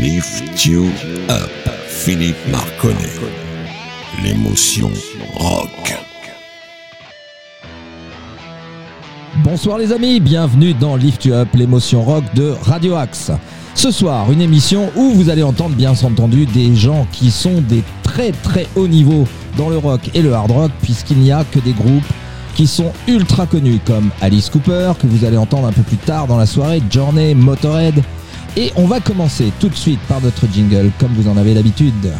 Lift You Up, Philippe Marconnet. L'émotion rock. Bonsoir les amis, bienvenue dans Lift You Up, l'émotion rock de Radio Axe. Ce soir, une émission où vous allez entendre bien entendu des gens qui sont des très très hauts niveaux dans le rock et le hard rock, puisqu'il n'y a que des groupes qui sont ultra connus comme Alice Cooper, que vous allez entendre un peu plus tard dans la soirée, Journey, Motorhead. Et on va commencer tout de suite par notre jingle, comme vous en avez l'habitude.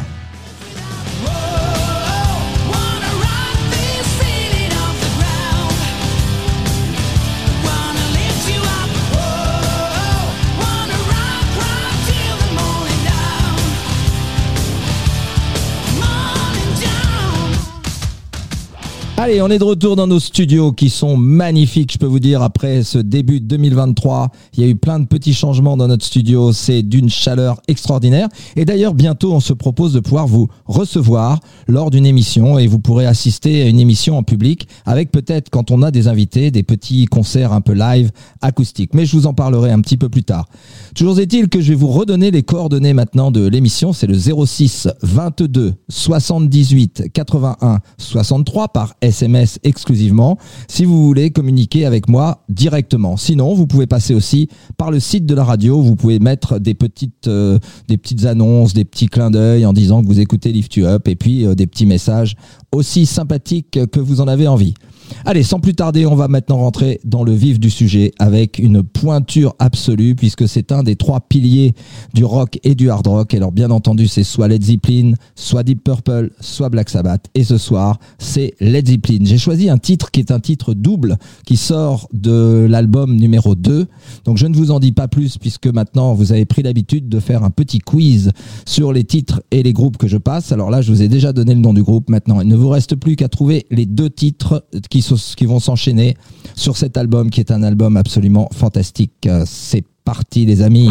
Allez, on est de retour dans nos studios qui sont magnifiques, je peux vous dire, après ce début de 2023. Il y a eu plein de petits changements dans notre studio, c'est d'une chaleur extraordinaire. Et d'ailleurs, bientôt, on se propose de pouvoir vous recevoir lors d'une émission et vous pourrez assister à une émission en public avec peut-être, quand on a des invités, des petits concerts un peu live, acoustiques. Mais je vous en parlerai un petit peu plus tard. Toujours est-il que je vais vous redonner les coordonnées maintenant de l'émission. C'est le 06 22 78 81 63 par SMS exclusivement si vous voulez communiquer avec moi directement. Sinon, vous pouvez passer aussi par le site de la radio. Vous pouvez mettre des petites, euh, des petites annonces, des petits clins d'œil en disant que vous écoutez Lift You Up et puis euh, des petits messages aussi sympathiques que vous en avez envie. Allez, sans plus tarder, on va maintenant rentrer dans le vif du sujet avec une pointure absolue puisque c'est un des trois piliers du rock et du hard rock. Alors bien entendu, c'est soit Led Zeppelin, soit Deep Purple, soit Black Sabbath. Et ce soir, c'est Led Zeppelin. J'ai choisi un titre qui est un titre double qui sort de l'album numéro 2. Donc je ne vous en dis pas plus puisque maintenant vous avez pris l'habitude de faire un petit quiz sur les titres et les groupes que je passe. Alors là, je vous ai déjà donné le nom du groupe. Maintenant, il ne vous reste plus qu'à trouver les deux titres qui qui, vont s'enchaîner sur cet album qui est un album absolument fantastique. Euh, c'est parti les amis.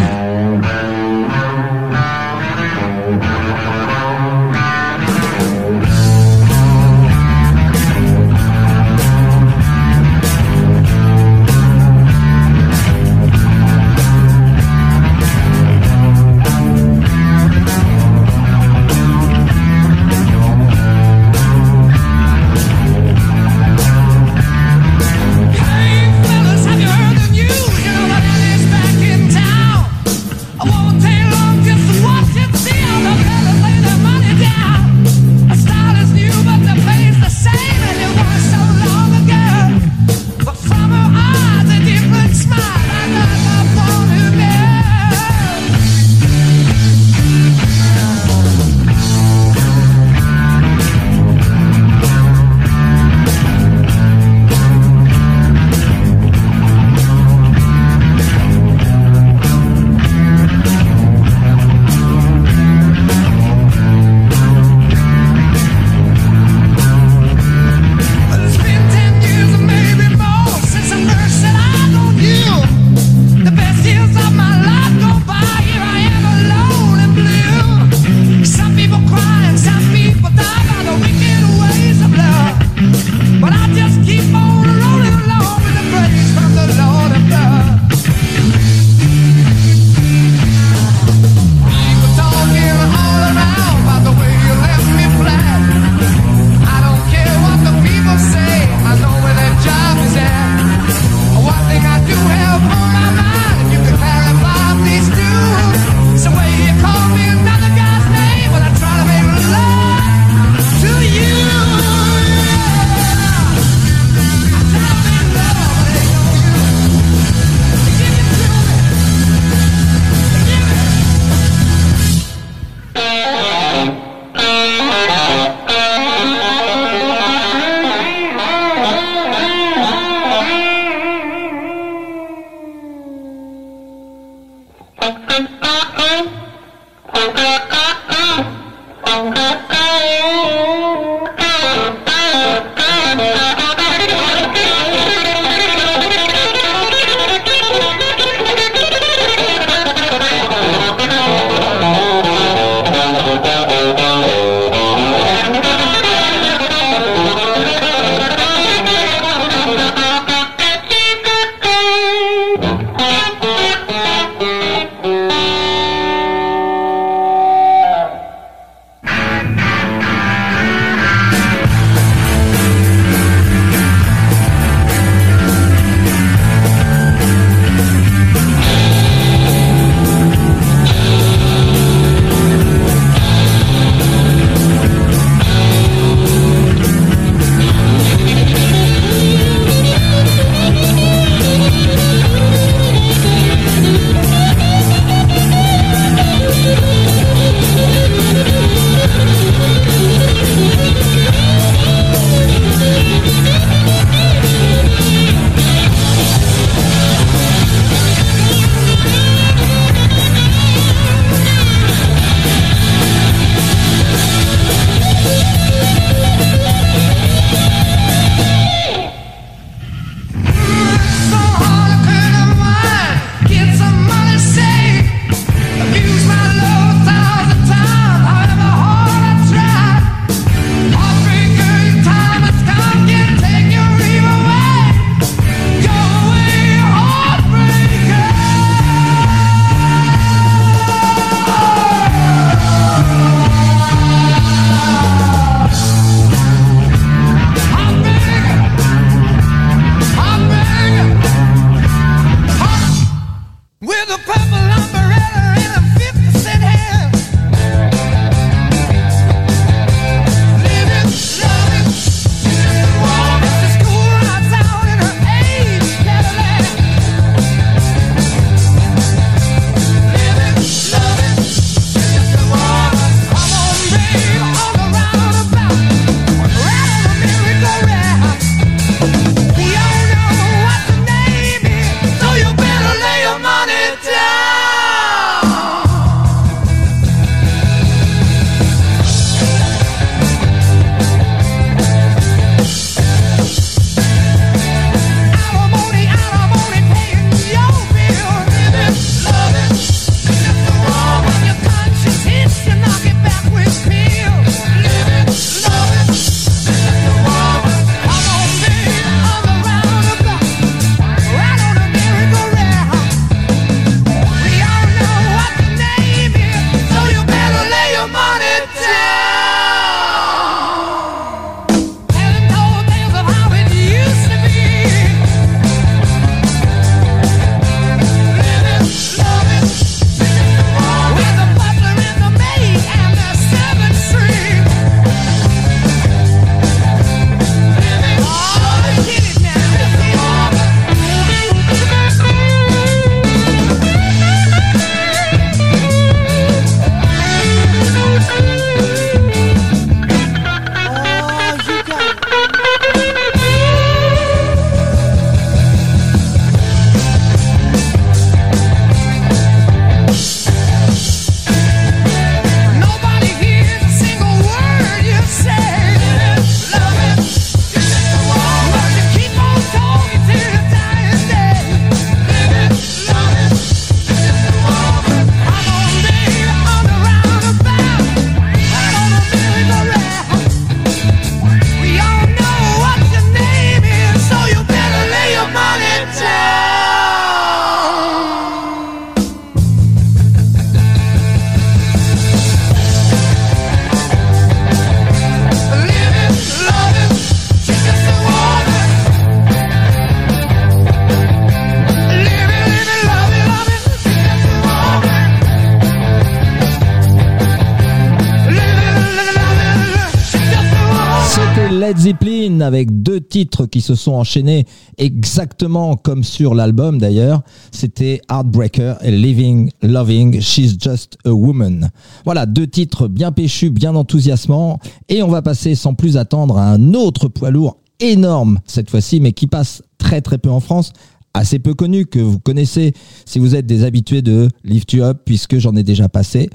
Avec deux titres qui se sont enchaînés exactement comme sur l'album d'ailleurs. C'était Heartbreaker et Living, Loving, She's Just a Woman. Voilà, deux titres bien péchus, bien enthousiasmants. Et on va passer sans plus attendre à un autre poids lourd énorme cette fois-ci, mais qui passe très très peu en France assez peu connu que vous connaissez si vous êtes des habitués de Lift You Up puisque j'en ai déjà passé.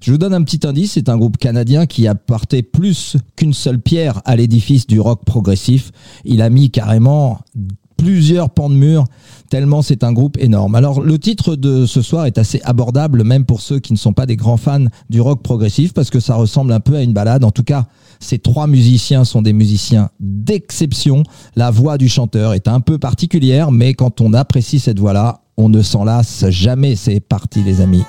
Je vous donne un petit indice, c'est un groupe canadien qui a porté plus qu'une seule pierre à l'édifice du rock progressif. Il a mis carrément plusieurs pans de mur, tellement c'est un groupe énorme. Alors le titre de ce soir est assez abordable, même pour ceux qui ne sont pas des grands fans du rock progressif, parce que ça ressemble un peu à une balade. En tout cas, ces trois musiciens sont des musiciens d'exception. La voix du chanteur est un peu particulière, mais quand on apprécie cette voix-là, on ne s'en lasse jamais. C'est parti les amis.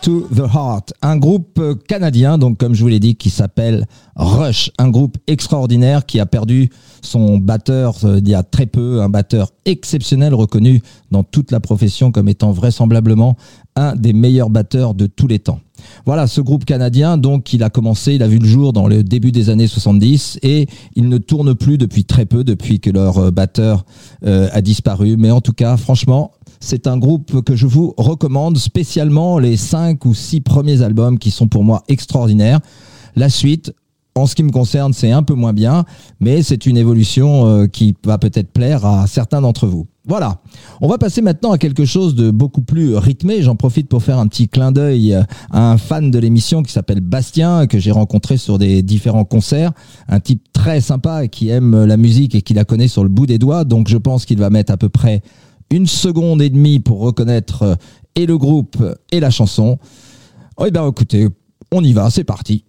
To the Heart, un groupe canadien, donc comme je vous l'ai dit, qui s'appelle Rush, un groupe extraordinaire qui a perdu son batteur euh, il y a très peu, un batteur exceptionnel reconnu dans toute la profession comme étant vraisemblablement un des meilleurs batteurs de tous les temps. Voilà, ce groupe canadien, donc, il a commencé, il a vu le jour dans le début des années 70 et il ne tourne plus depuis très peu, depuis que leur euh, batteur euh, a disparu. Mais en tout cas, franchement, c'est un groupe que je vous recommande spécialement les cinq ou six premiers albums qui sont pour moi extraordinaires. La suite, en ce qui me concerne, c'est un peu moins bien, mais c'est une évolution euh, qui va peut-être plaire à certains d'entre vous. Voilà. On va passer maintenant à quelque chose de beaucoup plus rythmé. J'en profite pour faire un petit clin d'œil à un fan de l'émission qui s'appelle Bastien, que j'ai rencontré sur des différents concerts. Un type très sympa qui aime la musique et qui la connaît sur le bout des doigts. Donc je pense qu'il va mettre à peu près une seconde et demie pour reconnaître euh, et le groupe et la chanson. Eh bien écoutez, on y va, c'est parti.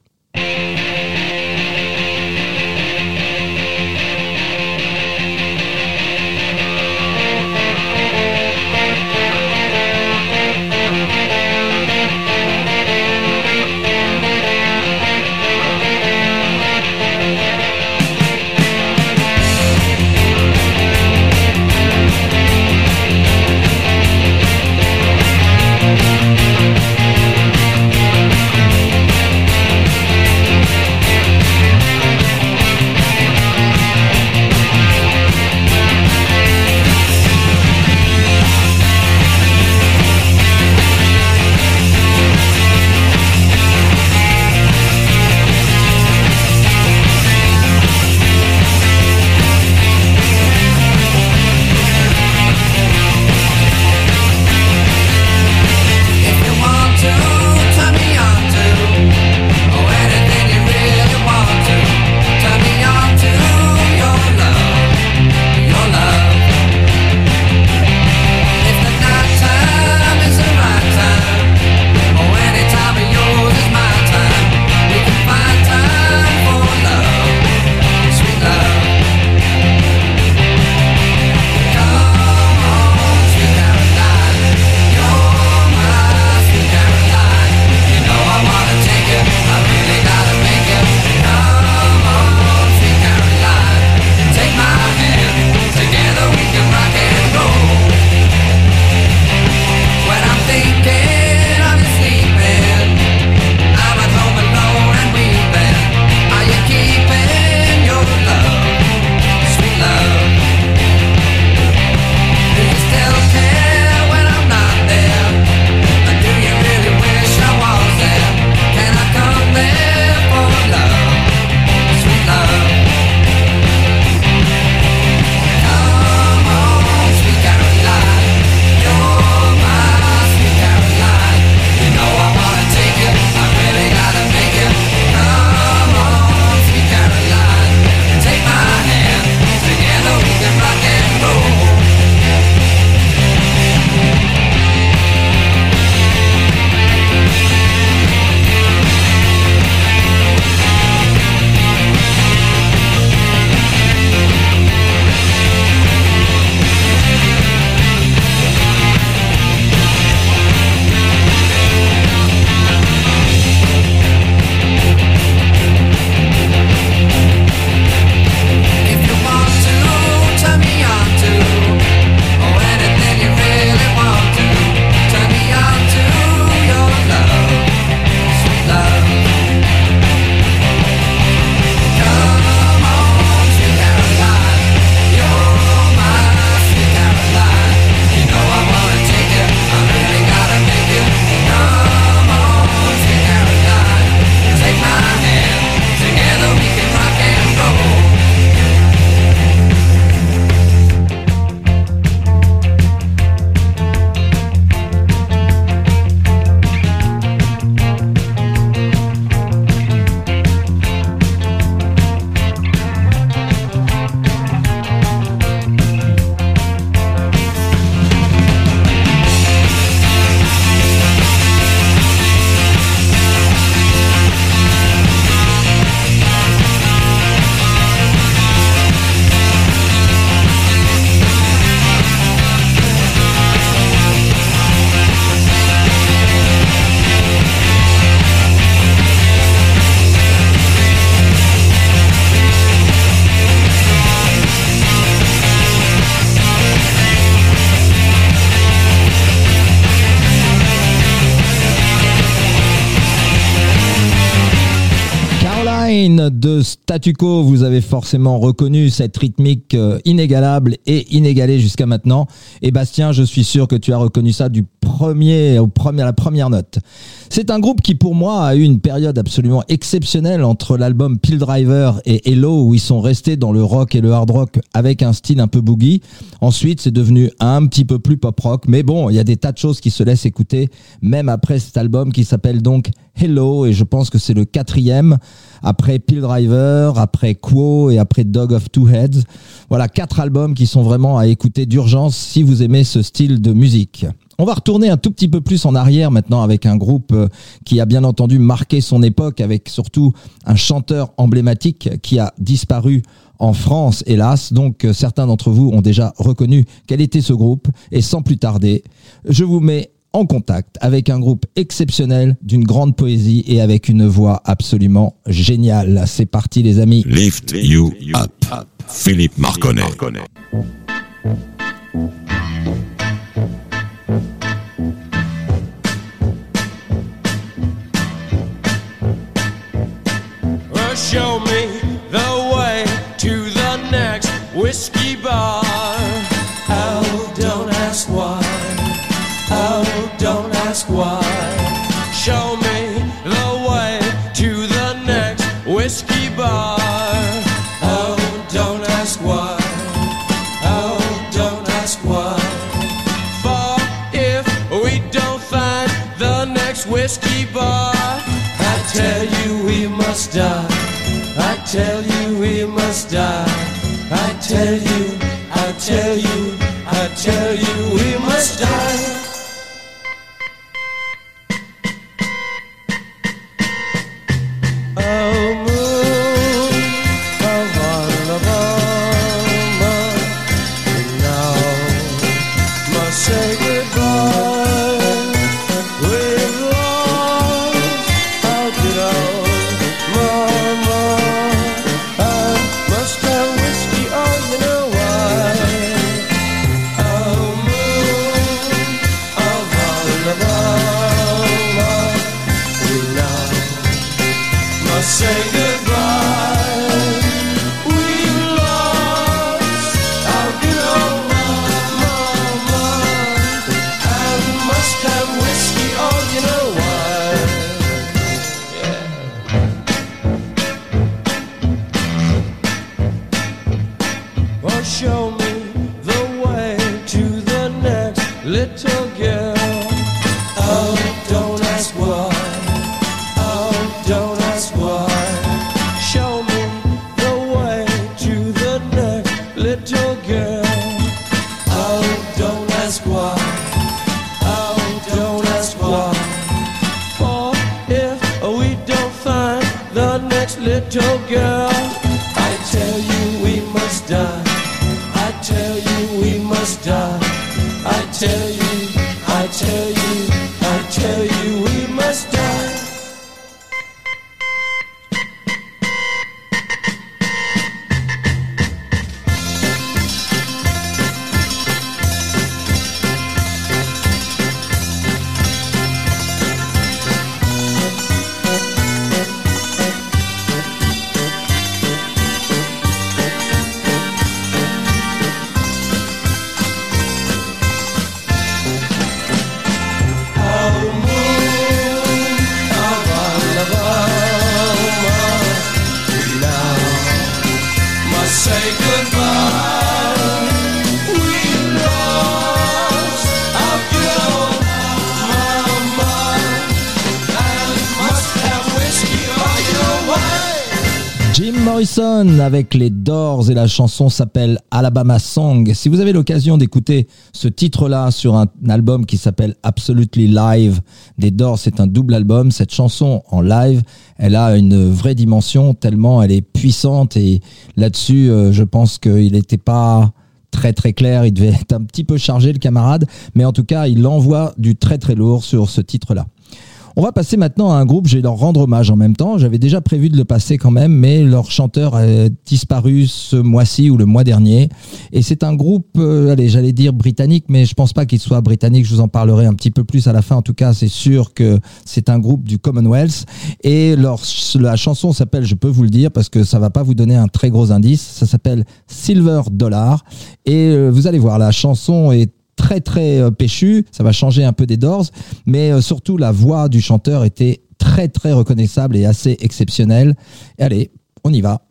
Vous avez forcément reconnu cette rythmique euh, inégalable et inégalée jusqu'à maintenant. Et Bastien, je suis sûr que tu as reconnu ça du premier au premier à la première note. C'est un groupe qui pour moi a eu une période absolument exceptionnelle entre l'album Pill Driver et Hello où ils sont restés dans le rock et le hard rock avec un style un peu boogie. Ensuite, c'est devenu un petit peu plus pop rock, mais bon, il y a des tas de choses qui se laissent écouter même après cet album qui s'appelle donc Hello et je pense que c'est le quatrième après Pill Driver, après Quo et après Dog of Two Heads. Voilà quatre albums qui sont vraiment à écouter d'urgence si vous aimez ce style de musique. On va retourner un tout petit peu plus en arrière maintenant avec un groupe euh, qui a bien entendu marqué son époque avec surtout un chanteur emblématique qui a disparu en France, hélas. Donc euh, certains d'entre vous ont déjà reconnu quel était ce groupe. Et sans plus tarder, je vous mets en contact avec un groupe exceptionnel d'une grande poésie et avec une voix absolument géniale. C'est parti les amis. Lift You Up. Philippe Marconnet. Show me whiskey bar, I tell you we must die. I tell you we must die. I tell you, I tell you, I tell you we must die. Avec les Doors et la chanson s'appelle Alabama Song. Si vous avez l'occasion d'écouter ce titre-là sur un album qui s'appelle Absolutely Live des Doors, c'est un double album. Cette chanson en live, elle a une vraie dimension tellement elle est puissante et là-dessus, euh, je pense qu'il n'était pas très très clair, il devait être un petit peu chargé le camarade, mais en tout cas, il envoie du très très lourd sur ce titre-là. On va passer maintenant à un groupe, je vais leur rendre hommage en même temps. J'avais déjà prévu de le passer quand même, mais leur chanteur a disparu ce mois-ci ou le mois dernier. Et c'est un groupe, euh, allez, j'allais dire britannique, mais je pense pas qu'il soit britannique. Je vous en parlerai un petit peu plus à la fin. En tout cas, c'est sûr que c'est un groupe du Commonwealth. Et leur, la chanson s'appelle, je peux vous le dire, parce que ça va pas vous donner un très gros indice, ça s'appelle Silver Dollar. Et euh, vous allez voir, la chanson est très très euh, péchu, ça va changer un peu des Doors, mais euh, surtout la voix du chanteur était très très reconnaissable et assez exceptionnelle. Et allez, on y va.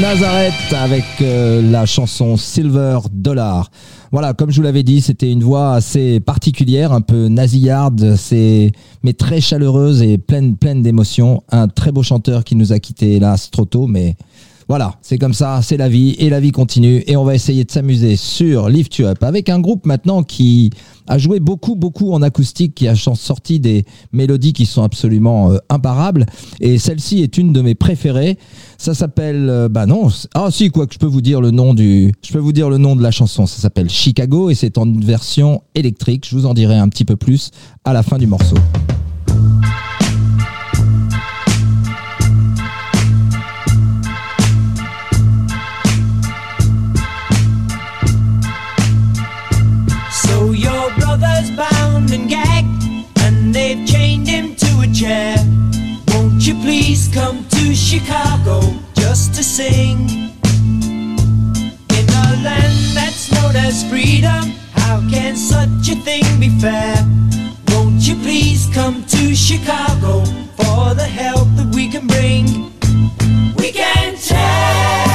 Nazareth avec euh, la chanson Silver Dollar. Voilà, comme je vous l'avais dit, c'était une voix assez particulière, un peu nasillarde, mais très chaleureuse et pleine pleine d'émotions. Un très beau chanteur qui nous a quitté hélas trop tôt, mais voilà, c'est comme ça, c'est la vie et la vie continue et on va essayer de s'amuser sur Lift You Up avec un groupe maintenant qui a joué beaucoup beaucoup en acoustique, qui a sorti des mélodies qui sont absolument euh, imparables et celle-ci est une de mes préférées. Ça s'appelle euh, bah non, ah si quoi que je peux vous dire le nom du je peux vous dire le nom de la chanson, ça s'appelle Chicago et c'est en version électrique, je vous en dirai un petit peu plus à la fin du morceau. Chained him to a chair. Won't you please come to Chicago just to sing? In a land that's known as freedom, how can such a thing be fair? Won't you please come to Chicago for the help that we can bring? We can change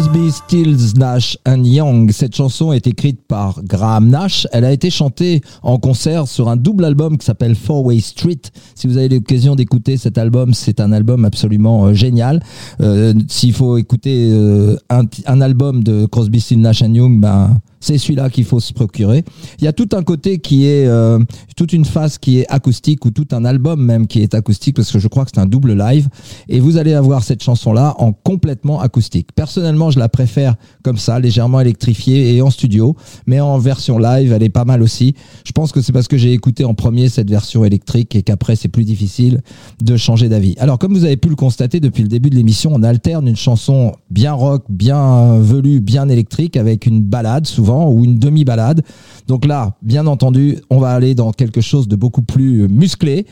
Crosby, Stills, Nash and Young. Cette chanson est écrite par Graham Nash. Elle a été chantée en concert sur un double album qui s'appelle Four Way Street. Si vous avez l'occasion d'écouter cet album, c'est un album absolument euh, génial. Euh, S'il faut écouter euh, un, un album de Crosby, Stills, Nash and Young, ben c'est celui-là qu'il faut se procurer. Il y a tout un côté qui est, euh, toute une phase qui est acoustique ou tout un album même qui est acoustique parce que je crois que c'est un double live. Et vous allez avoir cette chanson-là en complètement acoustique. Personnellement, je la préfère comme ça, légèrement électrifiée et en studio, mais en version live, elle est pas mal aussi. Je pense que c'est parce que j'ai écouté en premier cette version électrique et qu'après c'est plus difficile de changer d'avis. Alors, comme vous avez pu le constater depuis le début de l'émission, on alterne une chanson bien rock, bien velue, bien électrique avec une balade souvent ou une demi-balade. Donc là, bien entendu, on va aller dans quelque chose de beaucoup plus musclé.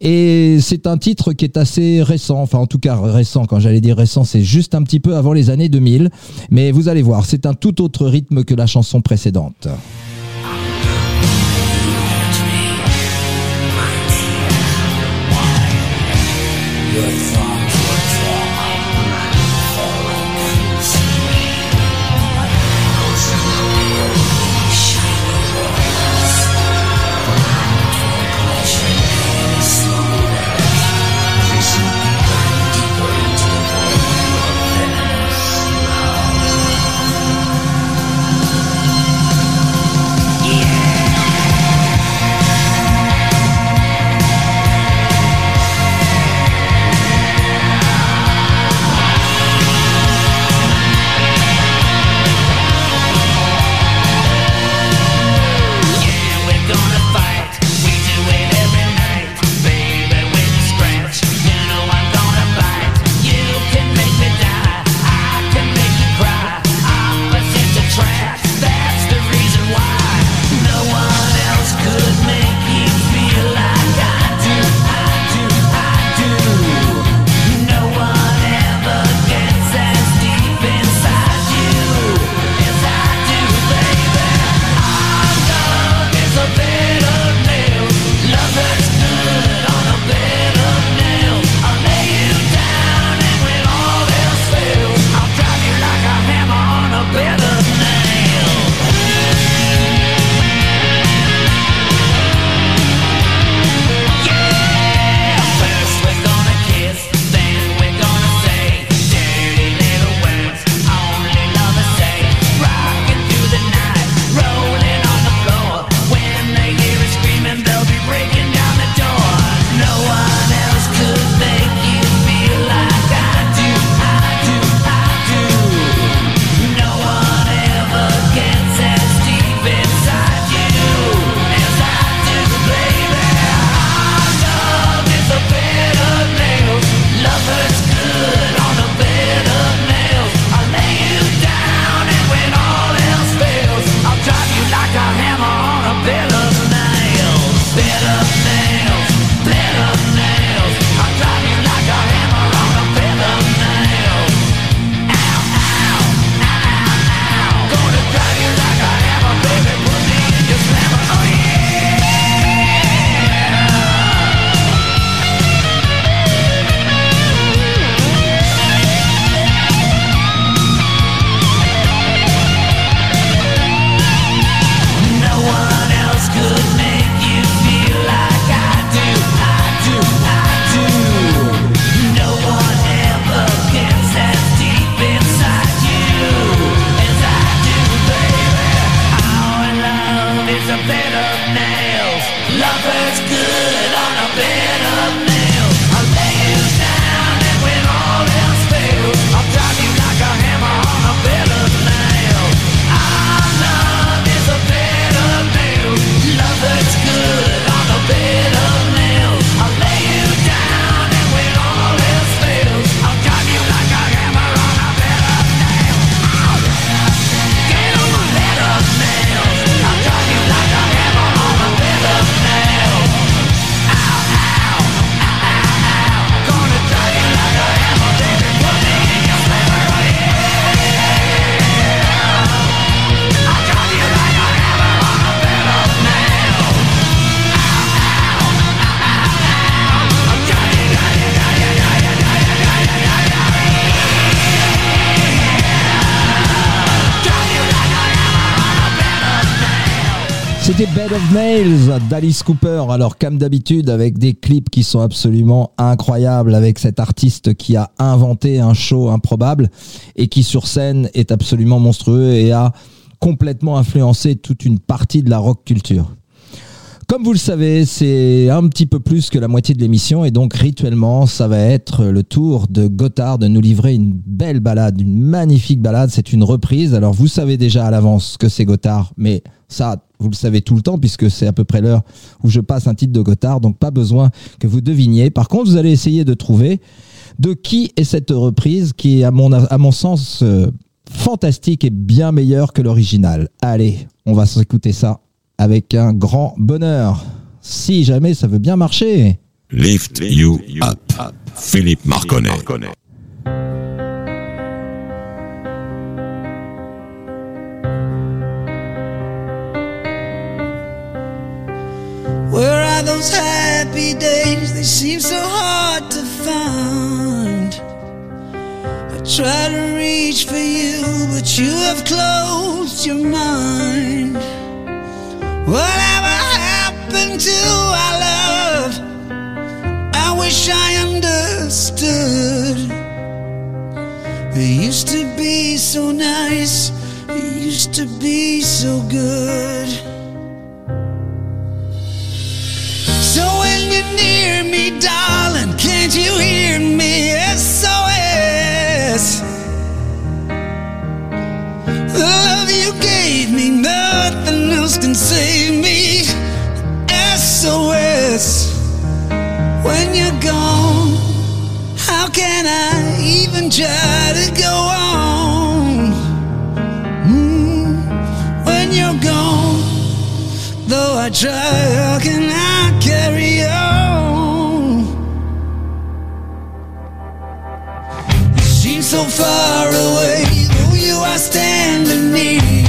Et c'est un titre qui est assez récent, enfin en tout cas récent, quand j'allais dire récent, c'est juste un petit peu avant les années 2000. Mais vous allez voir, c'est un tout autre rythme que la chanson précédente. Nails d'Alice Cooper. Alors, comme d'habitude, avec des clips qui sont absolument incroyables, avec cet artiste qui a inventé un show improbable et qui sur scène est absolument monstrueux et a complètement influencé toute une partie de la rock culture. Comme vous le savez, c'est un petit peu plus que la moitié de l'émission et donc rituellement, ça va être le tour de Gotthard de nous livrer une belle balade, une magnifique balade. C'est une reprise. Alors vous savez déjà à l'avance que c'est Gotthard, mais ça, vous le savez tout le temps puisque c'est à peu près l'heure où je passe un titre de Gotthard, donc pas besoin que vous deviniez. Par contre, vous allez essayer de trouver de qui est cette reprise qui est à mon, à mon sens euh, fantastique et bien meilleure que l'original. Allez, on va s'écouter ça avec un grand bonheur. Si jamais ça veut bien marcher. Lift You Up. Philippe Marconnet. Those happy days? They seem so hard to find. I try to reach for you, but you have closed your mind. Whatever happened to our love? I wish I understood. It used to be so nice, it used to be so good. Near me, darling, can't you hear me? SOS. The love you gave me, nothing else can save me. SOS. When you're gone, how can I even try to go on? Mm, When you're gone, though I try, how can I carry on? You seem so far away, though you are standing near.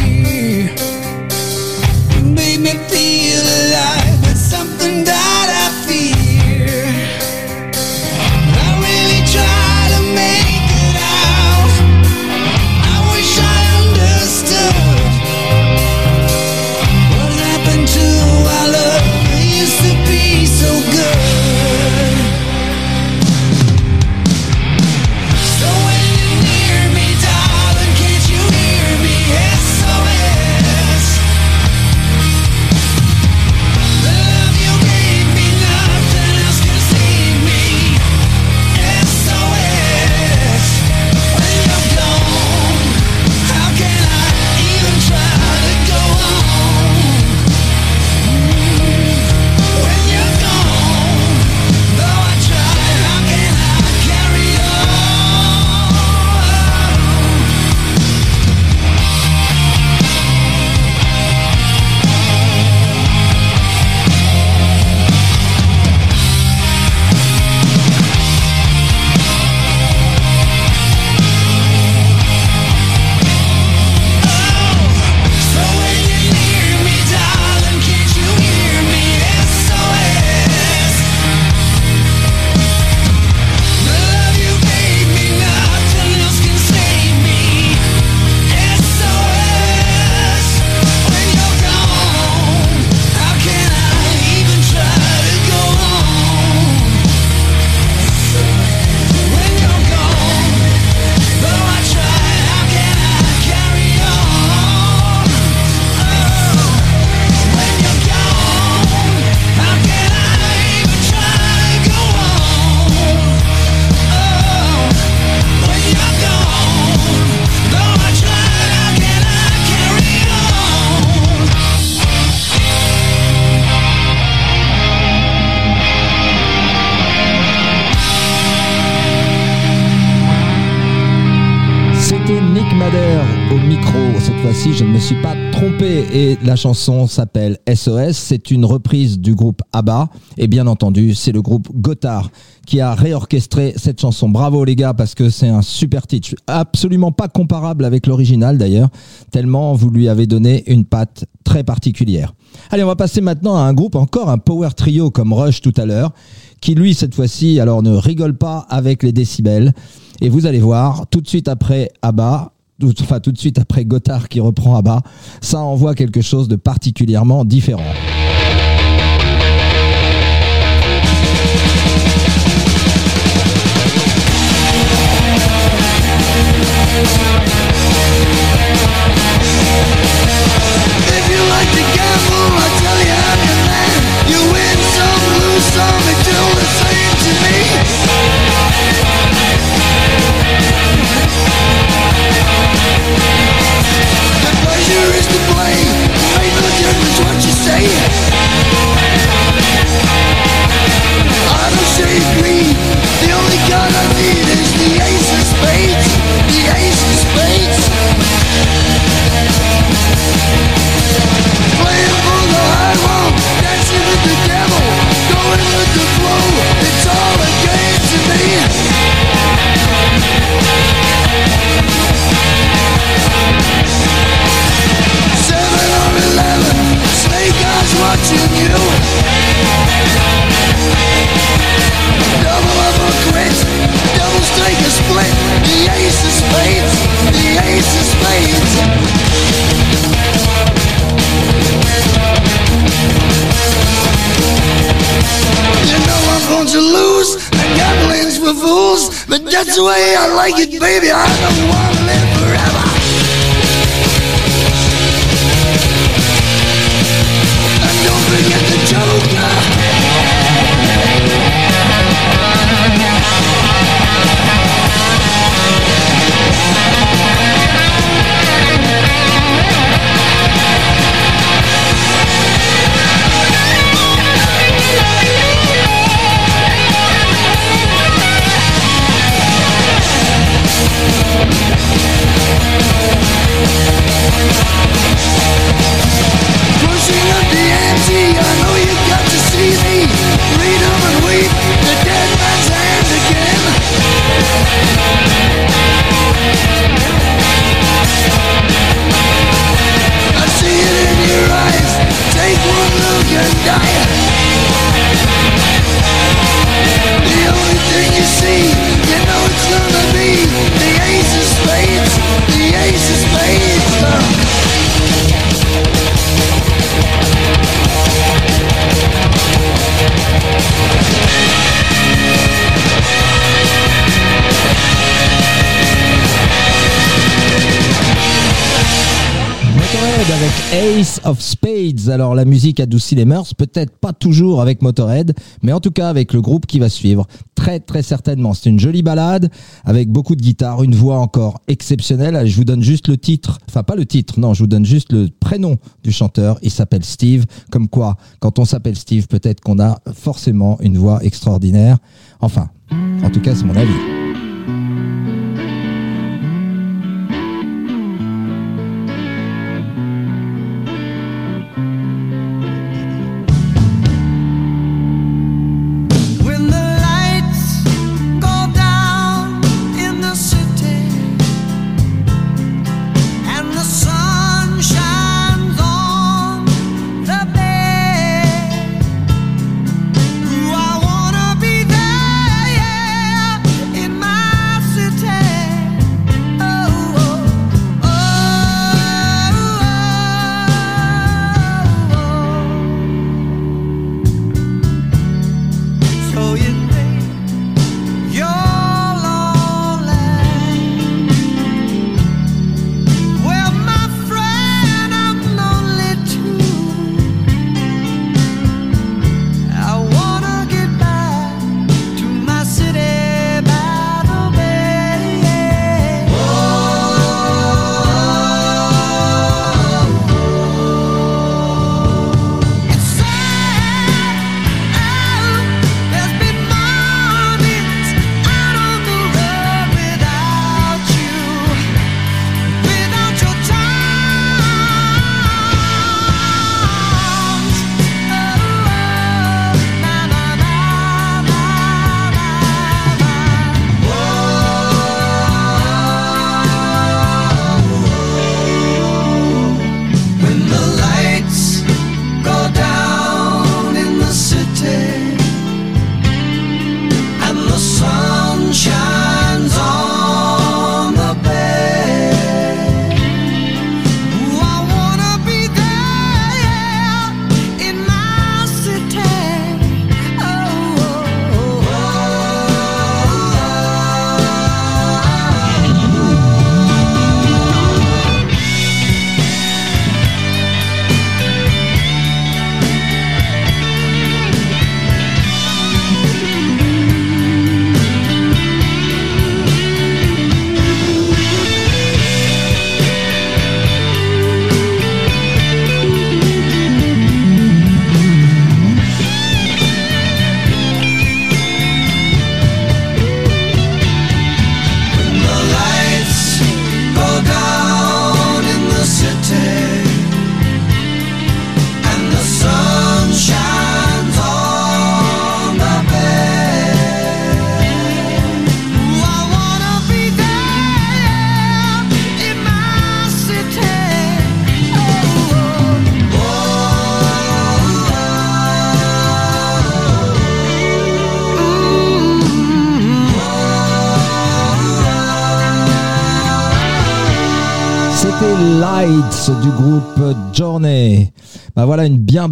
Fois-ci, je ne me suis pas trompé et la chanson s'appelle SOS. C'est une reprise du groupe ABBA et bien entendu, c'est le groupe Gotthard qui a réorchestré cette chanson. Bravo les gars parce que c'est un super titre, absolument pas comparable avec l'original d'ailleurs, tellement vous lui avez donné une patte très particulière. Allez, on va passer maintenant à un groupe encore un power trio comme Rush tout à l'heure qui lui cette fois-ci alors ne rigole pas avec les décibels et vous allez voir tout de suite après ABBA tout, enfin, tout de suite après Gotthard qui reprend à bas, ça envoie quelque chose de particulièrement différent. Yeah. The way I like it, baby. I don't Ace of Spades. Alors la musique adoucit les mœurs, peut-être pas toujours avec Motorhead, mais en tout cas avec le groupe qui va suivre. Très très certainement. C'est une jolie balade avec beaucoup de guitare, une voix encore exceptionnelle. Je vous donne juste le titre, enfin pas le titre, non, je vous donne juste le prénom du chanteur. Il s'appelle Steve. Comme quoi, quand on s'appelle Steve, peut-être qu'on a forcément une voix extraordinaire. Enfin, en tout cas, c'est mon avis.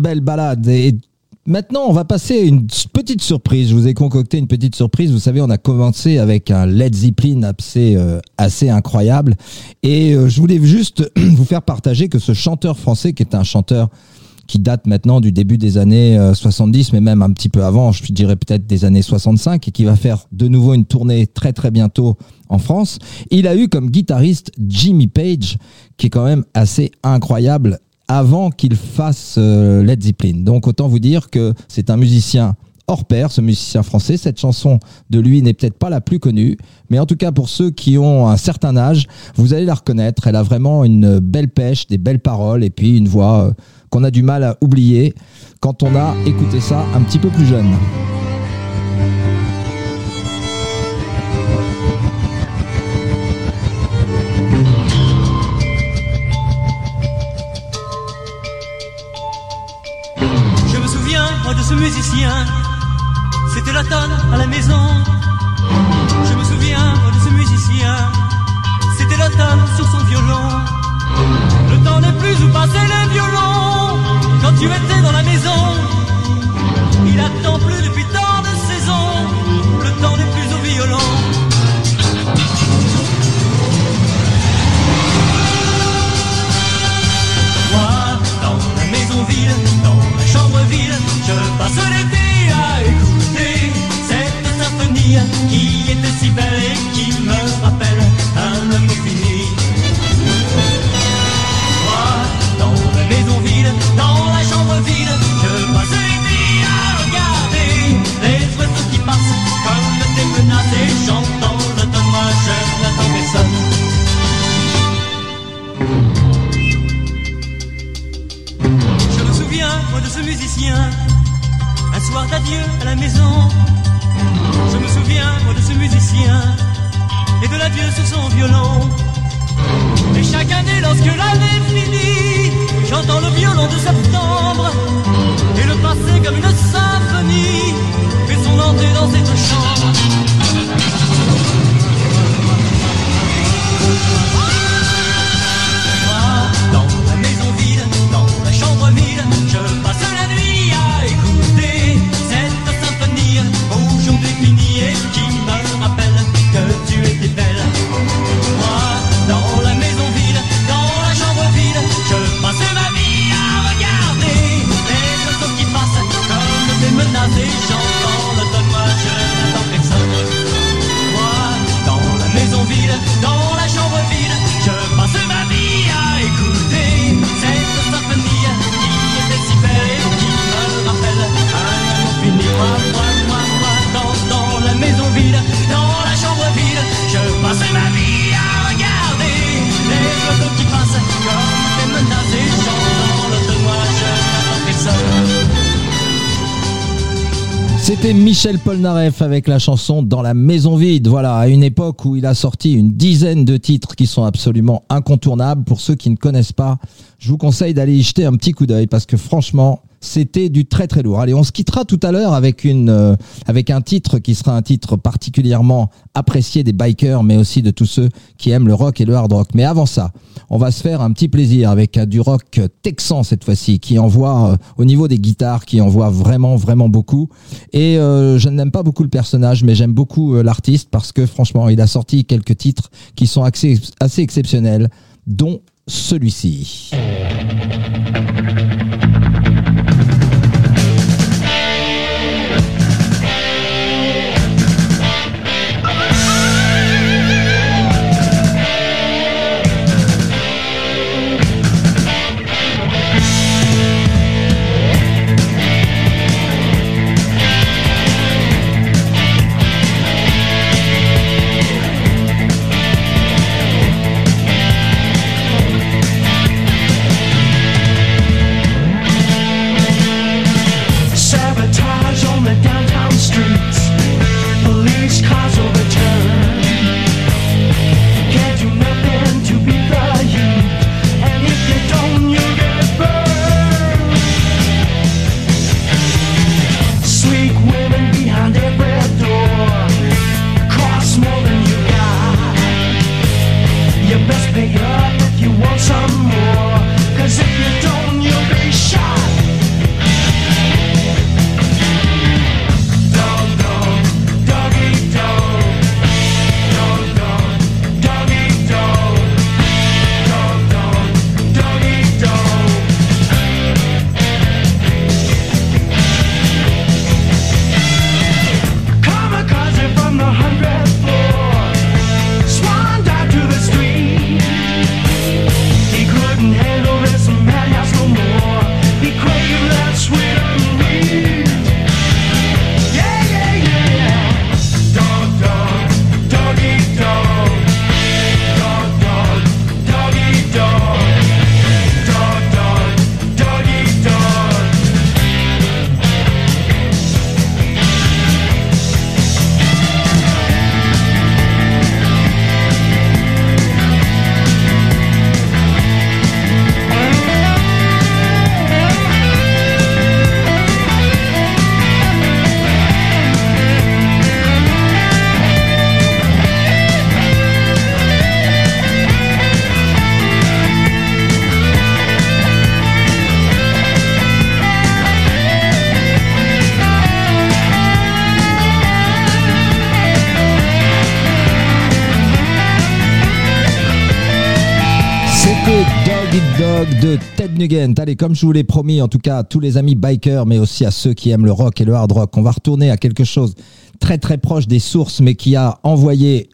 Belle balade. Et maintenant, on va passer une petite surprise. Je vous ai concocté une petite surprise. Vous savez, on a commencé avec un Led Zeppelin assez, euh, assez incroyable. Et euh, je voulais juste vous faire partager que ce chanteur français, qui est un chanteur qui date maintenant du début des années euh, 70, mais même un petit peu avant, je dirais peut-être des années 65, et qui va faire de nouveau une tournée très très bientôt en France. Il a eu comme guitariste Jimmy Page, qui est quand même assez incroyable avant qu'il fasse euh, Led Zeppelin. Donc autant vous dire que c'est un musicien hors pair, ce musicien français. Cette chanson de lui n'est peut-être pas la plus connue, mais en tout cas pour ceux qui ont un certain âge, vous allez la reconnaître. Elle a vraiment une belle pêche, des belles paroles et puis une voix euh, qu'on a du mal à oublier quand on a écouté ça un petit peu plus jeune. Ce musicien. C'était l'automne à la maison. Je me souviens, de ce musicien. C'était l'automne sur son violon. Le temps n'est plus où passer les violons. Quand tu étais dans la maison, il attend plus depuis tant de saisons. Le temps n'est plus au violon. Moi, dans la maison vide, dans je passe l'été à écouter cette symphonie qui était si belle et qui me rappelle un amour fini. Moi, dans la maison vide, dans la chambre vide, je passe l'été à regarder les oiseaux qui passent comme des menaces et j'entends l'automne, moi je n'attends personne. Je me souviens, moi, de ce musicien, à la maison. Je me souviens, moi, de ce musicien, et de l'adieu sur son violon. Et chaque année, lorsque l'année finit, j'entends le violon de septembre, et le passé comme une symphonie fait son entrée dans cette chambre. C'était Michel Polnareff avec la chanson Dans la maison vide. Voilà, à une époque où il a sorti une dizaine de titres qui sont absolument incontournables. Pour ceux qui ne connaissent pas, je vous conseille d'aller y jeter un petit coup d'œil parce que franchement, c'était du très très lourd. Allez, on se quittera tout à l'heure avec euh, avec un titre qui sera un titre particulièrement apprécié des bikers, mais aussi de tous ceux qui aiment le rock et le hard rock. Mais avant ça, on va se faire un petit plaisir avec euh, du rock texan cette fois-ci, qui envoie euh, au niveau des guitares, qui envoie vraiment vraiment beaucoup. Et je n'aime pas beaucoup le personnage, mais j'aime beaucoup l'artiste parce que franchement, il a sorti quelques titres qui sont assez exceptionnels, dont celui-ci. De Ted Nugent. Allez, comme je vous l'ai promis, en tout cas à tous les amis bikers, mais aussi à ceux qui aiment le rock et le hard rock, on va retourner à quelque chose très très proche des sources, mais qui a envoyé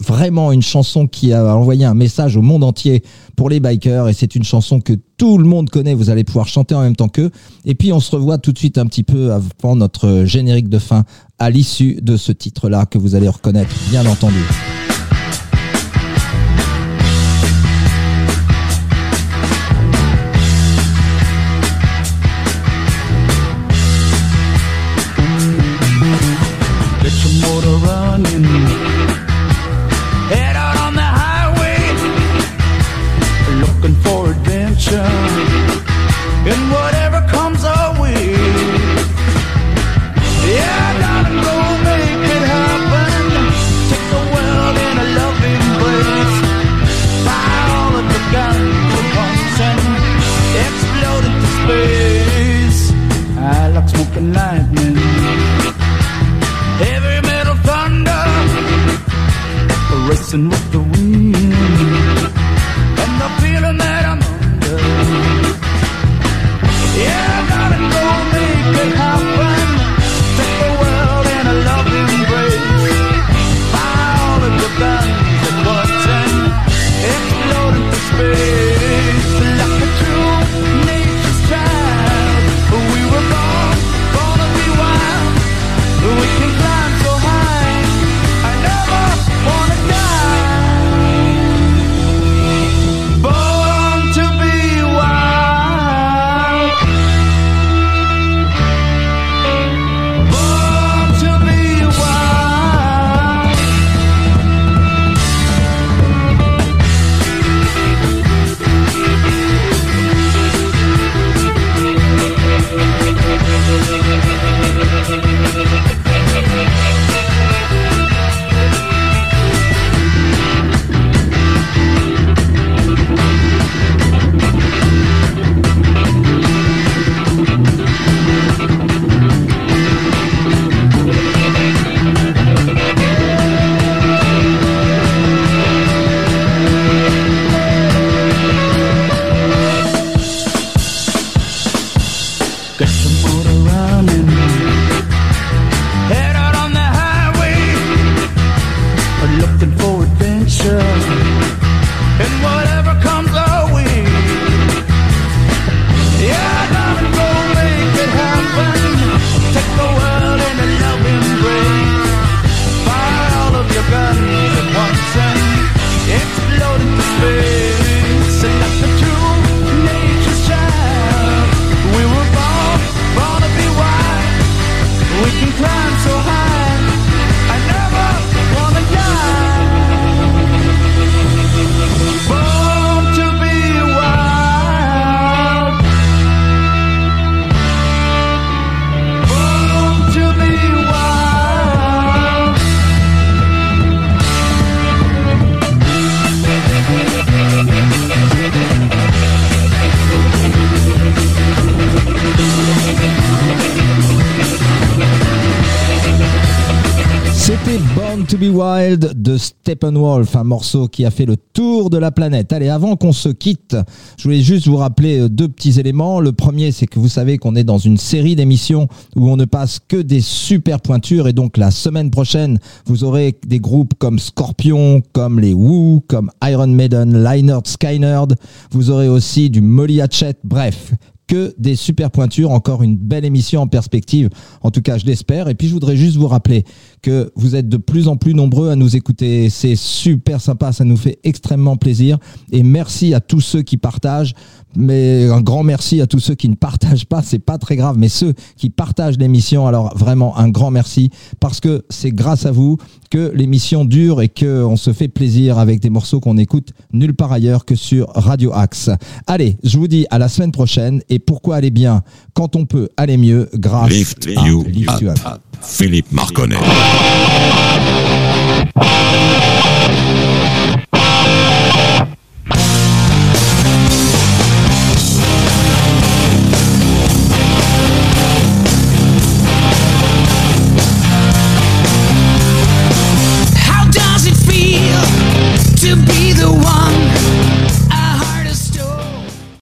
vraiment une chanson qui a envoyé un message au monde entier pour les bikers et c'est une chanson que tout le monde connaît, vous allez pouvoir chanter en même temps qu'eux. Et puis on se revoit tout de suite un petit peu avant notre générique de fin à l'issue de ce titre-là que vous allez reconnaître, bien entendu. Wild de Steppenwolf, un morceau qui a fait le tour de la planète. Allez, avant qu'on se quitte, je voulais juste vous rappeler euh, deux petits éléments. Le premier, c'est que vous savez qu'on est dans une série d'émissions où on ne passe que des super pointures et donc la semaine prochaine, vous aurez des groupes comme Scorpion, comme les Who, comme Iron Maiden, Lynyrd Skynyrd. Vous aurez aussi du Molly Hatchet. Bref, que des super pointures. Encore une belle émission en perspective. En tout cas, je l'espère. Et puis, je voudrais juste vous rappeler que vous êtes de plus en plus nombreux à nous écouter. C'est super sympa. Ça nous fait extrêmement plaisir. Et merci à tous ceux qui partagent. Mais un grand merci à tous ceux qui ne partagent pas. C'est pas très grave. Mais ceux qui partagent l'émission, alors vraiment un grand merci. Parce que c'est grâce à vous que l'émission dure et que on se fait plaisir avec des morceaux qu'on écoute nulle part ailleurs que sur Radio Axe. Allez, je vous dis à la semaine prochaine. Et pourquoi aller bien quand on peut aller mieux grâce Lift à you Lift You up. Philippe Marconnet. to be the